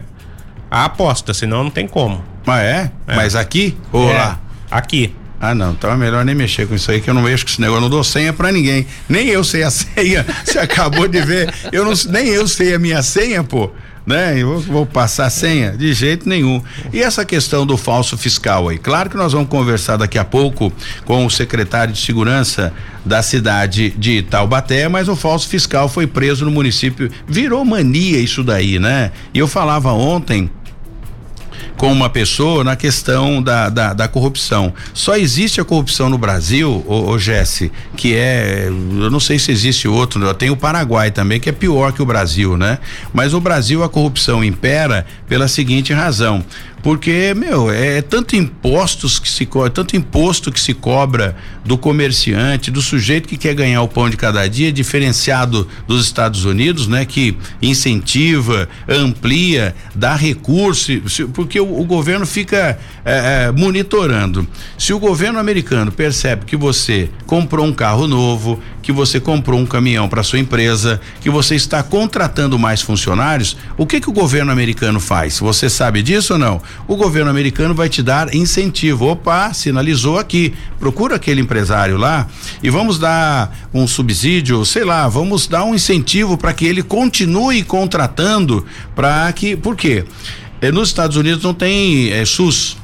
a aposta, senão não tem como. Ah, é? É. Mas aqui ou É, lá? Aqui. Ah, não, então é melhor nem mexer com isso aí, que eu não mexo com esse negócio, eu não dou senha pra ninguém. Nem eu sei a [LAUGHS] senha. Você acabou de ver. Eu não, nem eu sei a minha senha, pô. Né? Eu vou, passar a senha? De jeito nenhum. E essa questão do falso fiscal aí? Claro que nós vamos conversar daqui a pouco com o secretário de segurança da cidade de Taubaté, mas o falso fiscal foi preso no município. Virou mania isso daí, né? E eu falava ontem com uma pessoa na questão da, da, da corrupção. Só existe a corrupção no Brasil, ô, ô Jesse, que é, eu não sei se existe outro, né? tem o Paraguai também, que é pior que o Brasil, né? Mas no Brasil a corrupção impera pela seguinte razão. Porque, meu, é, tanto impostos que se co- é tanto imposto que se cobra do comerciante, do sujeito que quer ganhar o pão de cada dia, diferenciado dos Estados Unidos, né? Que incentiva, amplia, dá recurso, porque o, o governo fica é, é, monitorando. Se o governo americano percebe que você comprou um carro novo, que você comprou um caminhão para sua empresa, que você está contratando mais funcionários, o que que o governo americano faz? Você sabe disso ou não? O governo americano vai te dar incentivo. Opa, sinalizou aqui. Procura aquele empresário lá e vamos dar um subsídio, sei lá, vamos dar um incentivo para que ele continue contratando para que, por quê? Eh, nos Estados Unidos não tem eh, SUS,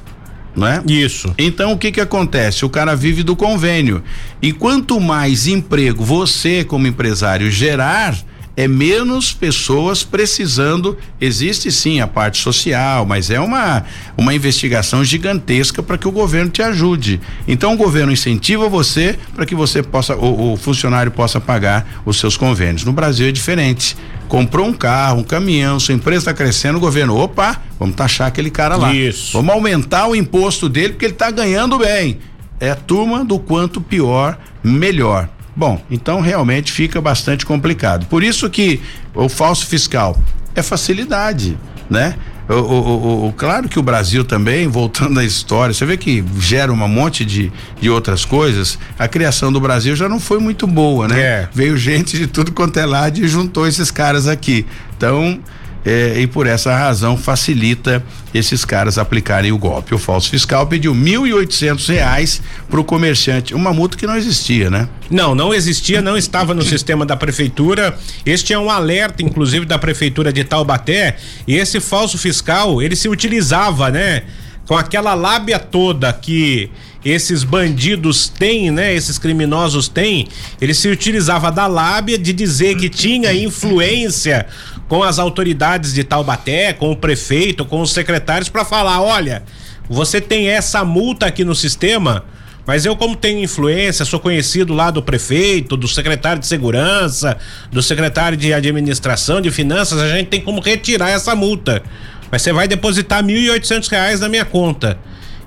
não é? Isso. Então o que que acontece? O cara vive do convênio. E quanto mais emprego você, como empresário, gerar, é menos pessoas precisando. Existe sim a parte social, mas é uma uma investigação gigantesca para que o governo te ajude. Então o governo incentiva você para que você possa o, o funcionário possa pagar os seus convênios. No Brasil é diferente. Comprou um carro, um caminhão, sua empresa está crescendo, o governo, opa, vamos taxar aquele cara lá. Isso. Vamos aumentar o imposto dele porque ele está ganhando bem. É a turma do quanto pior, melhor. Bom, então realmente fica bastante complicado. Por isso que o falso fiscal é facilidade, né? O, o, o- claro que o Brasil também, voltando à história, você vê que gera um monte de, de outras coisas. A criação do Brasil já não foi muito boa, né? É. Veio gente de tudo quanto é lado e juntou esses caras aqui. Então, eh, e por essa razão facilita esses caras aplicarem o golpe. O falso fiscal pediu mil e oitocentos reais para o comerciante, uma multa que não existia, né? Não, não existia, não estava no sistema da prefeitura. Este é um alerta, inclusive, da prefeitura de Taubaté. E esse falso fiscal, ele se utilizava, né? Com aquela lábia toda que esses bandidos têm, né? Esses criminosos têm, ele se utilizava da lábia de dizer que tinha influência com as autoridades de Taubaté, com o prefeito, com os secretários para falar, olha, você tem essa multa aqui no sistema, mas eu, como tenho influência, sou conhecido lá do prefeito, do secretário de segurança, do secretário de administração, de finanças, a gente tem como retirar essa multa. Mas você vai depositar oitocentos reais na minha conta.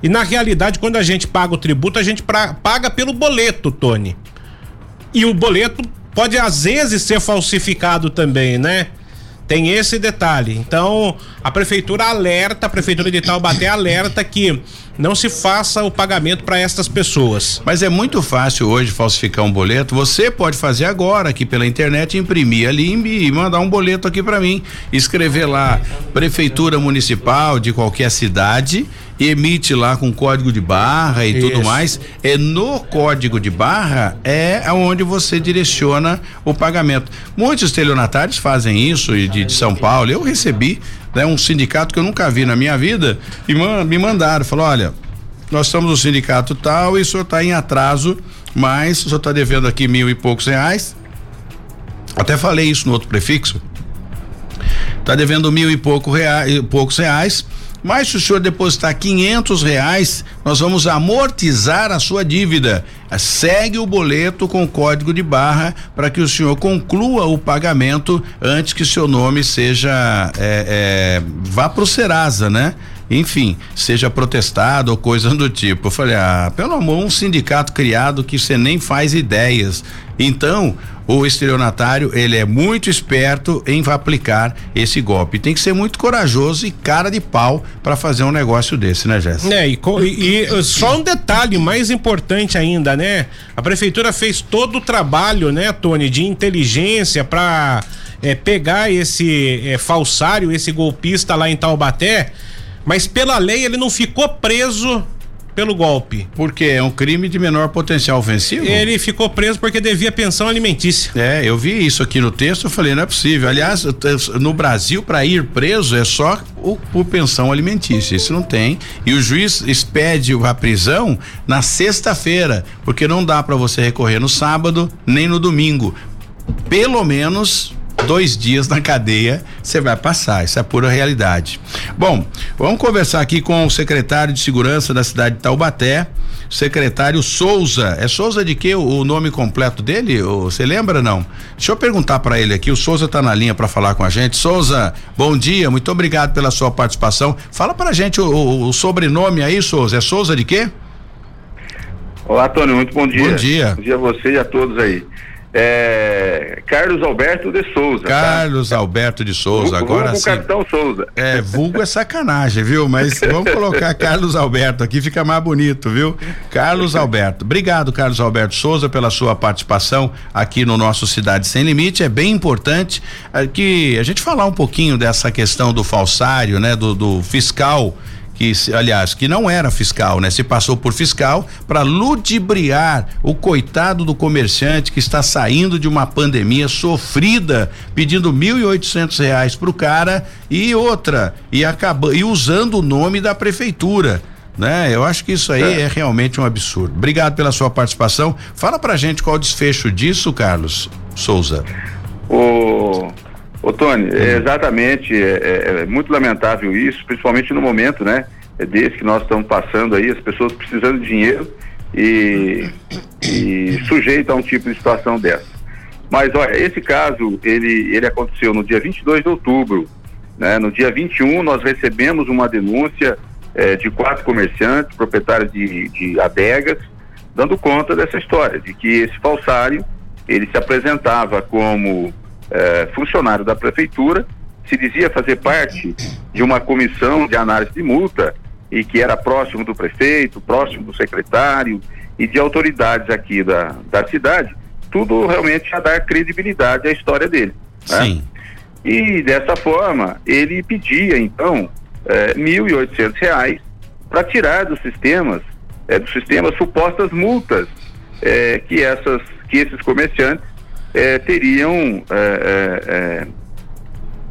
E na realidade, quando a gente paga o tributo, a gente pra, paga pelo boleto, Tony. E o boleto pode às vezes ser falsificado também, né? Tem esse detalhe. Então, a prefeitura alerta, a prefeitura de Taubaté alerta que não se faça o pagamento para estas pessoas. Mas é muito fácil hoje falsificar um boleto. Você pode fazer agora aqui pela internet, imprimir ali e mandar um boleto aqui para mim, escrever lá prefeitura municipal de qualquer cidade emite lá com código de barra e Isso. tudo mais. É no código de barra é aonde você direciona o pagamento. Muitos estelionatários fazem isso de, de São Paulo. Eu recebi né, um sindicato que eu nunca vi na minha vida e man, me mandaram, falou, olha, nós estamos no sindicato tal e o senhor está em atraso, mas o senhor está devendo aqui mil e poucos reais. Até falei isso no outro prefixo. Está devendo mil e pouco reais, poucos reais mas se o senhor depositar quinhentos reais, nós vamos amortizar a sua dívida. Segue o boleto com código de barra para que o senhor conclua o pagamento antes que seu nome seja é, é, vá pro Serasa, né? enfim, seja protestado ou coisa do tipo. Eu falei, ah, pelo amor, um sindicato criado que você nem faz ideias. Então, o estelionatário, ele é muito esperto em aplicar esse golpe. Tem que ser muito corajoso e cara de pau para fazer um negócio desse, né, Jéssica? É, e, e, e, só um detalhe mais importante ainda, né? A prefeitura fez todo o trabalho, né, Tony, de inteligência para é, pegar esse é, falsário, esse golpista lá em Taubaté, mas pela lei ele não ficou preso pelo golpe. Porque é um crime de menor potencial ofensivo? Ele ficou preso porque devia pensão alimentícia. É, eu vi isso aqui no texto, eu falei, não é possível. Aliás, no Brasil, para ir preso é só o, por pensão alimentícia. Isso não tem. E o juiz expede a prisão na sexta-feira, porque não dá para você recorrer no sábado nem no domingo. Pelo menos dois dias na cadeia você vai passar, isso é pura realidade. Bom, vamos conversar aqui com o secretário de segurança da cidade de Taubaté, secretário Souza. É Souza de que o, nome completo dele? Você lembra não? Deixa eu perguntar para ele aqui. O Souza está na linha para falar com a gente. Souza, bom dia, muito obrigado pela sua participação. Fala para a gente o, o, o sobrenome aí, Souza. É Souza de quê? Olá, Tony, muito bom dia. Bom dia. Bom dia a você e a todos aí. É, Carlos Alberto de Souza. Tá? Carlos tá? Alberto de Souza, vulgo, agora sim. Capitão Souza. É, vulgo é sacanagem, viu? Mas vamos colocar [LAUGHS] Carlos Alberto aqui, fica mais bonito, viu? Carlos Alberto. Obrigado, Carlos Alberto Souza, pela sua participação aqui no nosso Cidade Sem Limite. É bem importante é, que a gente falar um pouquinho dessa questão do falsário, né? do, do fiscal que aliás que não era fiscal, né? Se passou por fiscal para ludibriar o coitado do comerciante que está saindo de uma pandemia sofrida, pedindo mil e oitocentos reais para o cara e outra e acaba e usando o nome da prefeitura. Né? Eu acho que isso aí é. é realmente um absurdo. Obrigado pela sua participação. Fala pra gente qual o desfecho disso, Carlos Souza. O Ô Tony, é exatamente, é, é, é, muito lamentável isso, principalmente no momento, né? É desse que nós estamos passando aí, as pessoas precisando de dinheiro e, e sujeito a um tipo de situação dessa. Mas olha, esse caso, ele, ele aconteceu no dia 22 de outubro, né? No dia 21 nós recebemos uma denúncia é, de quatro comerciantes, proprietários de, de adegas, dando conta dessa história, de que esse falsário, ele se apresentava como é, funcionário da prefeitura, se dizia fazer parte de uma comissão de análise de multa e que era próximo do prefeito, próximo do secretário e de autoridades aqui da, da cidade, tudo realmente a dar credibilidade à história dele. Né? Sim. E dessa forma, ele pedia, então, R$ é, 1.800 para tirar dos sistemas, é, do sistema supostas multas é, que, essas, que esses comerciantes é, teriam é,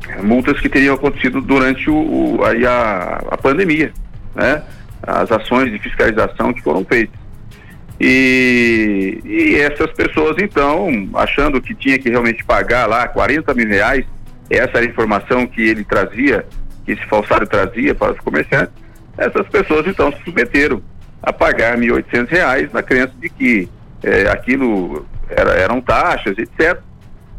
é, multas que teriam acontecido durante o, o aí a, a pandemia, né? As ações de fiscalização que foram feitas. E, e essas pessoas, então, achando que tinha que realmente pagar lá 40 mil reais, essa era a informação que ele trazia, que esse falsário trazia para os comerciantes, essas pessoas, então, se submeteram a pagar 1.800 reais na crença de que é, aquilo era, eram taxas, etc.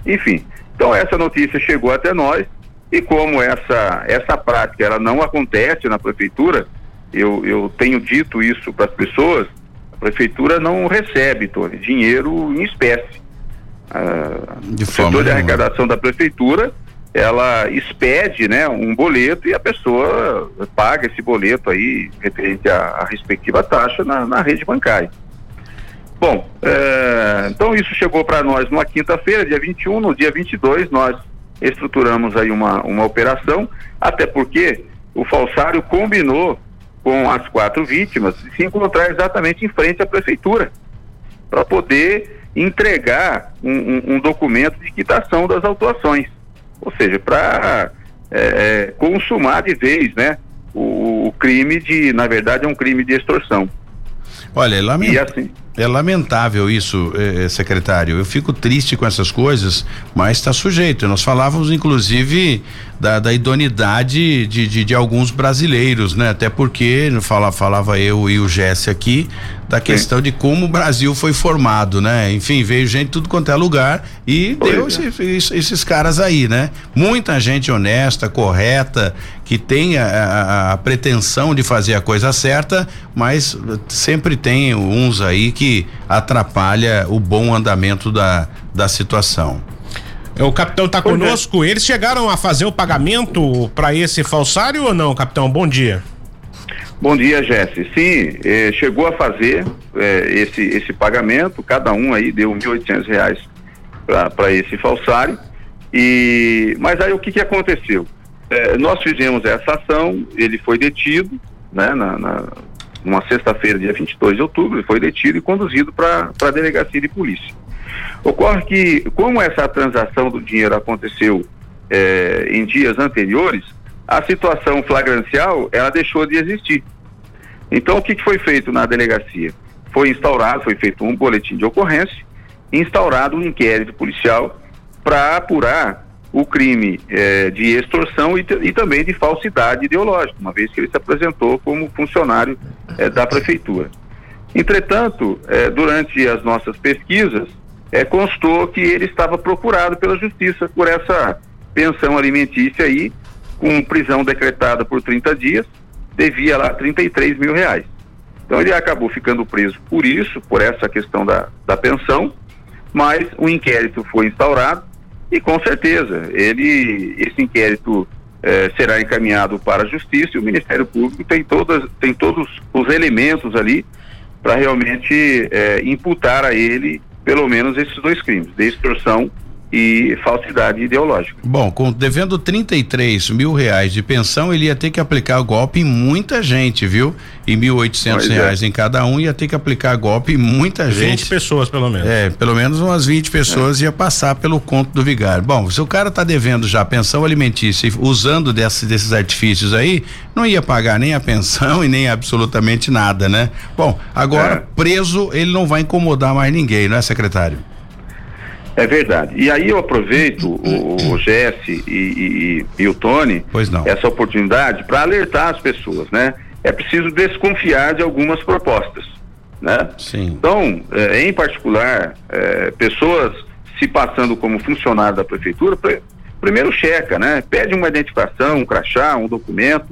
Enfim, então essa notícia chegou até nós e como essa, essa prática ela não acontece na prefeitura, eu, eu tenho dito isso para as pessoas, prefeitura não recebe, Tony, dinheiro em espécie. Ah, de o setor de arrecadação da prefeitura, ela expede né, um boleto e a pessoa paga esse boleto aí referente à, à respectiva taxa na, na, rede bancária. Bom, é, então isso chegou para nós numa quinta-feira, dia 21, no dia 22 nós estruturamos aí uma, uma operação, até porque o falsário combinou com as quatro vítimas se encontrar exatamente em frente à prefeitura para poder entregar um, um, um, documento de quitação das autuações, ou seja, para é, é, consumar de vez, né, o, o, crime de, na verdade, é um crime de extorsão. Olha, lament... assim, é lamentável isso, eh, secretário. Eu fico triste com essas coisas, mas está sujeito. Nós falávamos, inclusive, da, da idoneidade de, de, de, alguns brasileiros, né? Até porque fala, falava eu e o Jesse aqui da questão Sim. de como o Brasil foi formado, né? Enfim, veio gente tudo quanto é lugar e pois deu é. esses, esses caras aí, né? Muita gente honesta, correta, que tem a, a, a, pretensão de fazer a coisa certa, mas sempre tem uns aí que atrapalha o bom andamento da, da situação. O capitão está é. conosco. Eles chegaram a fazer o pagamento para esse falsário ou não, capitão? Bom dia. Bom dia, Jesse. Sim, eh, chegou a fazer eh, esse, esse pagamento, cada um aí deu R$ reais para esse falsário. E, mas aí o que, que aconteceu? Eh, nós fizemos essa ação, ele foi detido, né, na, na numa sexta-feira, dia 22 de outubro, foi detido e conduzido para a delegacia de polícia. Ocorre que, como essa transação do dinheiro aconteceu eh, em dias anteriores, a situação flagrancial ela deixou de existir. Então, o que, que foi feito na delegacia? Foi instaurado, foi feito um boletim de ocorrência, instaurado um inquérito policial para apurar o crime eh, de extorsão e, e, também de falsidade ideológica, uma vez que ele se apresentou como funcionário eh, da prefeitura. Entretanto, eh, durante as nossas pesquisas, constou que ele estava procurado pela justiça por essa pensão alimentícia aí, com prisão decretada por 30 dias, devia lá 33 mil reais. Então ele acabou ficando preso por isso, por essa questão da, da pensão, mas o inquérito foi instaurado e com certeza ele esse inquérito eh, será encaminhado para a justiça e o Ministério Público tem todas tem todos os elementos ali para realmente eh, imputar a ele pelo menos esses dois crimes de extorsão e falsidade ideológica. Bom, com, devendo 33 mil reais de pensão, ele ia ter que aplicar golpe em muita gente, viu? E mil oitocentos é. reais é. em cada um ia ter que aplicar golpe em muita 20 gente. 20 pessoas, pelo menos. É, pelo menos umas 20 pessoas é. ia passar pelo conto do vigário. Bom, se o cara tá devendo já pensão alimentícia usando desse, desses artifícios aí, não ia pagar nem a pensão [LAUGHS] e nem absolutamente nada, né? Bom, agora é. preso ele não vai incomodar mais ninguém, não é, secretário? É verdade. E aí eu aproveito o, o Jesse e, e, e, o Tony essa oportunidade para alertar as pessoas, né? É preciso desconfiar de algumas propostas, né? Sim. Então, é, em particular, é, pessoas se passando como funcionário da prefeitura, primeiro checa, né? Pede uma identificação, um crachá, um documento,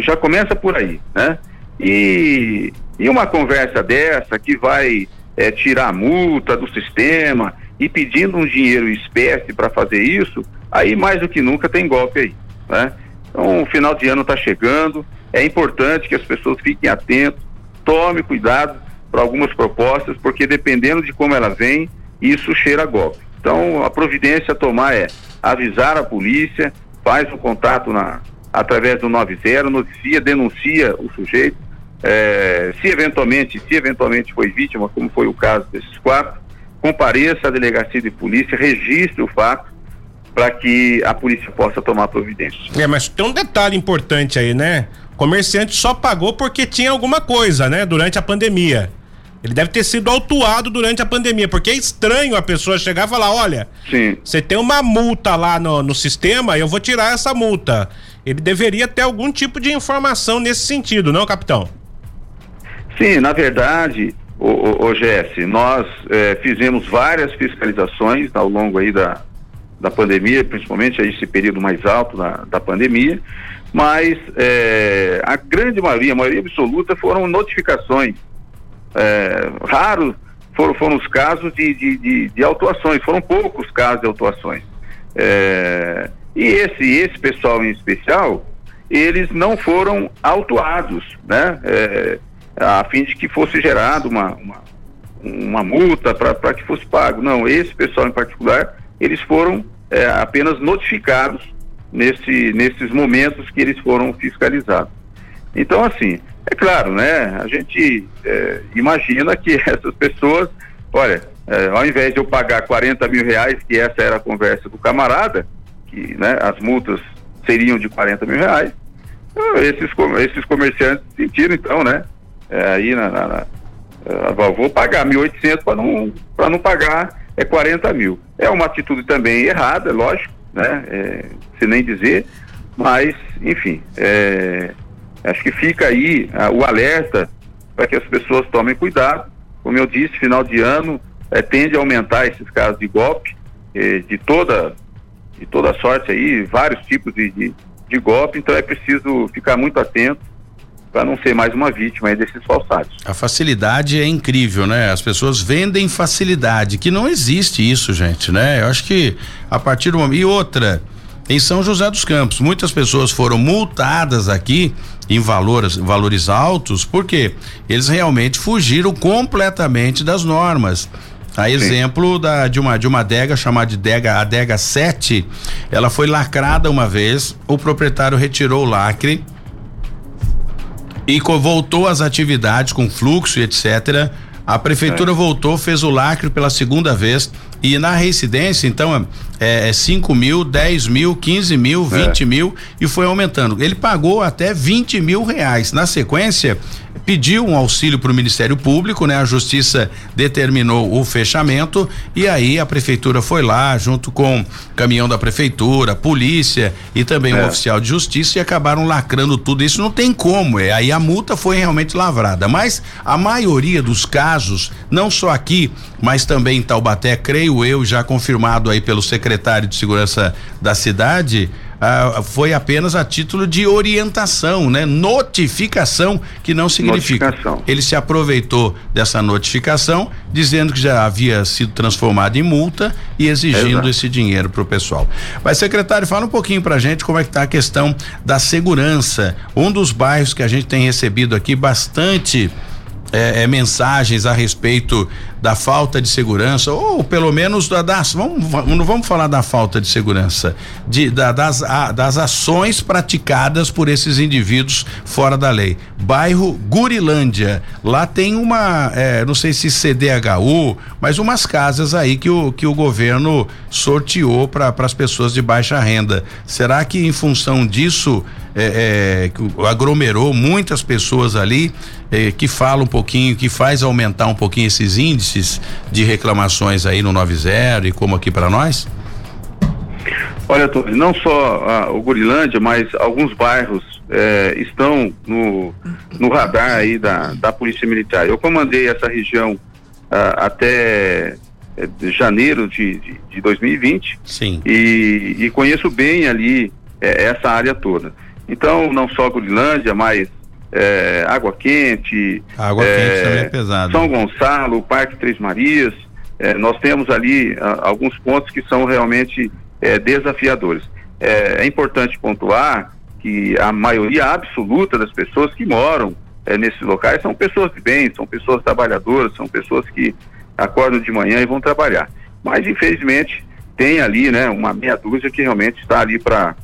já começa por aí, né? E, e uma conversa dessa que vai é, tirar a multa do sistema e pedindo um dinheiro espécie para fazer isso, aí mais do que nunca tem golpe aí, né? Então, o final de ano está chegando, é importante que as pessoas fiquem atentas, tome cuidado para algumas propostas, porque dependendo de como ela vem, isso cheira golpe. Então, a providência a tomar é avisar a polícia, faz o contato na, através do 90, noticia, denuncia o sujeito. É, se eventualmente, se eventualmente foi vítima, como foi o caso desses quatro, compareça à delegacia de polícia, registre o fato para que a polícia possa tomar providência. É, mas tem um detalhe importante aí, né? O comerciante só pagou porque tinha alguma coisa, né? Durante a pandemia. Ele deve ter sido autuado durante a pandemia, porque é estranho a pessoa chegar e falar: olha, você tem uma multa lá no, no sistema, eu vou tirar essa multa. Ele deveria ter algum tipo de informação nesse sentido, não, capitão? Sim, na verdade, o, o, o Jesse, nós é, fizemos várias fiscalizações ao longo aí da, da pandemia, principalmente esse período mais alto da, da pandemia, mas é, a grande maioria, a maioria absoluta foram notificações é, raros foram, foram os casos de, de, de, de, autuações, foram poucos casos de autuações. É, e esse, esse pessoal em especial, eles não foram autuados, né? É, a fim de que fosse gerado uma, uma, uma multa para que fosse pago. Não, esse pessoal em particular, eles foram é, apenas notificados nesse, nesses momentos que eles foram fiscalizados. Então, assim, é claro, né? A gente é, imagina que [LAUGHS] essas pessoas, olha, é, ao invés de eu pagar 40 mil reais, que essa era a conversa do camarada, que né, as multas seriam de 40 mil reais, esses, esses comerciantes sentiram então, né? É, aí na, na, na é, vou pagar 1.800 para não para não pagar é 40 mil. É uma atitude também errada, lógico, né? É, se nem dizer, mas enfim, é, Acho que fica aí uh, o alerta para que as pessoas tomem cuidado. Como eu disse, final de ano eh, tende a aumentar esses casos de golpe, eh, de toda de toda sorte aí, vários tipos de, de, de golpe, então é preciso ficar muito atento para não ser mais uma vítima desses falsários. A facilidade é incrível, né? As pessoas vendem facilidade, que não existe isso, gente, né? Eu acho que a partir do momento. E outra, em São José dos Campos, muitas pessoas foram multadas aqui em valores, valores altos, porque eles realmente fugiram completamente das normas. A exemplo da, de uma de uma adega chamada de adega, adega 7, ela foi lacrada uma vez, o proprietário retirou o lacre e voltou às atividades com fluxo e etc. A prefeitura é. voltou, fez o lacre pela segunda vez e na reincidência, então, é, é 5 mil, 10 mil, 15 mil, 20 é. mil e foi aumentando. Ele pagou até 20 mil reais. Na sequência, pediu um auxílio para o Ministério Público, né? A Justiça determinou o fechamento e aí a prefeitura foi lá junto com caminhão da prefeitura, polícia e também é. um oficial de justiça e acabaram lacrando tudo. Isso não tem como, é. Aí a multa foi realmente lavrada, mas a maioria dos casos, não só aqui, mas também em Taubaté, creio eu, já confirmado aí pelo secretário de segurança da cidade, ah, foi apenas a título de orientação, né? Notificação, que não significa. Ele se aproveitou dessa notificação, dizendo que já havia sido transformado em multa e exigindo Exato. esse dinheiro para o pessoal. Mas, secretário, fala um pouquinho para a gente como é que está a questão da segurança. Um dos bairros que a gente tem recebido aqui bastante é, é, mensagens a respeito da falta de segurança, ou pelo menos da, das. Vamos, não vamos falar da falta de segurança, de, da, das, a, das ações praticadas por esses indivíduos fora da lei. Bairro Gurilândia. Lá tem uma, é, não sei se CDHU, mas umas casas aí que o, que o governo sorteou para as pessoas de baixa renda. Será que em função disso é, é, aglomerou muitas pessoas ali é, que fala um pouquinho, que faz aumentar um pouquinho esses índices de reclamações aí no 90 e como aqui para nós? Olha, não só ah, o Gurilândia, mas alguns bairros eh, estão no, no radar aí da, da Polícia Militar. Eu comandei essa região ah, até eh, janeiro de, de, de, 2020 Sim. E, e conheço bem ali eh, essa área toda. Então, não só Gurilândia, mas é, Água Quente. Água é, Quente também é pesado. São Gonçalo, Parque Três Marias. É, nós temos ali a, alguns pontos que são realmente é, desafiadores. É, importante pontuar que a maioria absoluta das pessoas que moram nesses locais são pessoas de bem, são pessoas trabalhadoras, são pessoas que acordam de manhã e vão trabalhar. mas infelizmente tem ali, né, uma meia dúzia que realmente está ali para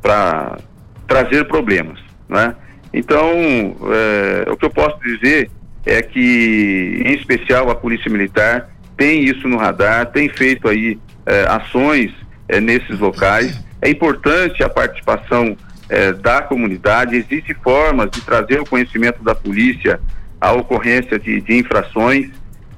para trazer problemas, né? Então, é, o que eu posso dizer é que, em especial, a Polícia Militar tem isso no radar, tem feito aí é, ações é, nesses locais. É importante a participação é, da comunidade, existem formas de trazer o conhecimento da polícia à ocorrência de, de infrações,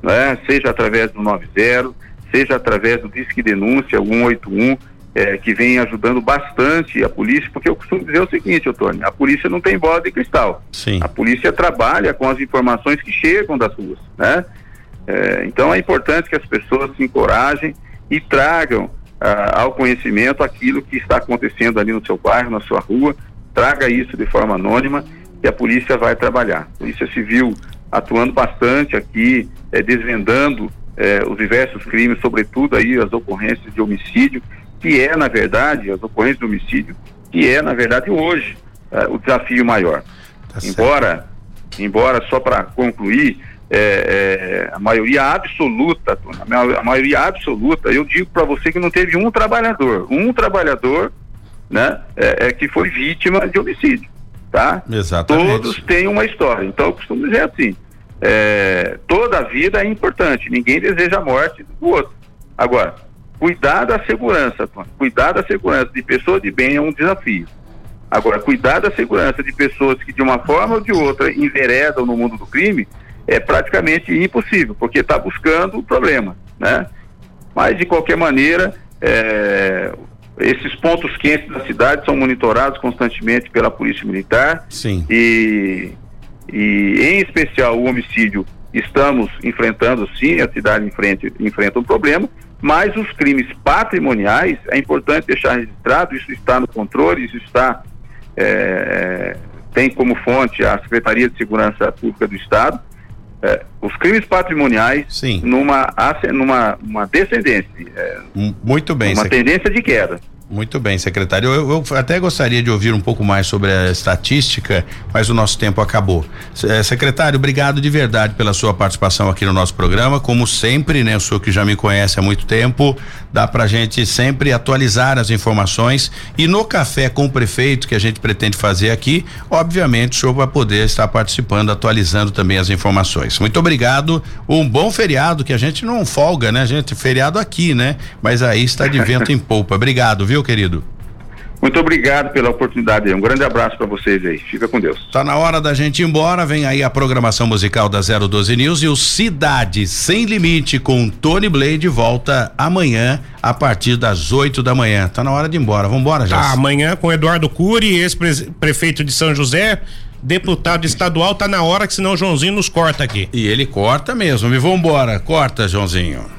né? seja através do 90, seja através do Disque Denúncia 181, é, que vem ajudando bastante a polícia, porque eu costumo dizer o seguinte, Otônio, a polícia não tem bola de cristal. Sim. A polícia trabalha com as informações que chegam das ruas, né? É, então é importante que as pessoas se encorajem e tragam ah, ao conhecimento aquilo que está acontecendo ali no seu bairro, na sua rua, traga isso de forma anônima que a polícia vai trabalhar. A Polícia Civil atuando bastante aqui, é, desvendando é, os diversos crimes, sobretudo aí as ocorrências de homicídio, que é, na verdade, as ocorrências de homicídio, que é, na verdade, hoje é, o desafio maior. Tá embora, embora, só para concluir, é, é, a maioria absoluta, a maioria absoluta, eu digo para você que não teve um trabalhador, um trabalhador, né, é, que foi vítima de homicídio, tá? Exatamente. Todos têm uma história. Então eu costumo dizer assim, toda a vida é importante, ninguém deseja a morte do outro. Agora, cuidar da segurança, cuidar da segurança de pessoas de bem é um desafio. Agora, cuidar da segurança de pessoas que de uma forma ou de outra enveredam no mundo do crime é praticamente impossível, porque está buscando o problema, né? Mas de qualquer maneira, é, esses pontos quentes da cidade são monitorados constantemente pela Polícia Militar. Sim. E, e em especial o homicídio, estamos enfrentando sim, a cidade enfrenta, enfrenta um problema, mas os crimes patrimoniais, é importante deixar registrado, isso está no controle, isso está é, tem como fonte a Secretaria de Segurança Pública do Estado, é, os crimes patrimoniais Sim. numa numa uma descendência é, muito bem uma tendência de queda muito bem, secretário. Eu, eu, até gostaria de ouvir um pouco mais sobre a estatística, mas o nosso tempo acabou. É, secretário, obrigado de verdade pela sua participação aqui no nosso programa. Como sempre, né? O senhor que já me conhece há muito tempo, dá pra gente sempre atualizar as informações. E no café com o prefeito, que a gente pretende fazer aqui, obviamente o senhor vai poder estar participando, atualizando também as informações. Muito obrigado. Um bom feriado, que a gente não folga, né? A gente, feriado aqui, né? Mas aí está de vento em [LAUGHS] polpa. Obrigado, viu? querido? Muito obrigado pela oportunidade. Um grande abraço para vocês aí. Fica com Deus. Tá na hora da gente ir embora. Vem aí a programação musical da 012 News e o Cidade Sem Limite com Tony Blade volta amanhã a partir das 8 da manhã. Tá na hora de ir embora. Vamos embora, já. Tá, amanhã com Eduardo Cury, ex-prefeito de São José, deputado estadual, tá na hora que senão o Joãozinho nos corta aqui. E ele corta mesmo. E vambora. Corta, Joãozinho